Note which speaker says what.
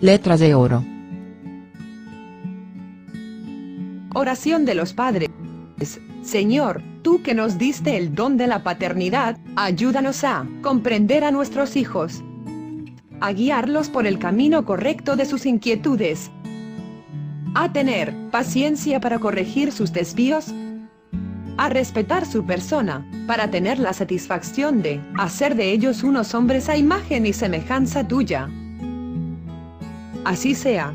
Speaker 1: letras de oro.
Speaker 2: Oración de los padres. Señor, tú que nos diste el don de la paternidad, ayúdanos a comprender a nuestros hijos, a guiarlos por el camino correcto de sus inquietudes, a tener paciencia para corregir sus desvíos, a respetar su persona, para tener la satisfacción de hacer de ellos unos hombres a imagen y semejanza tuya. Así sea.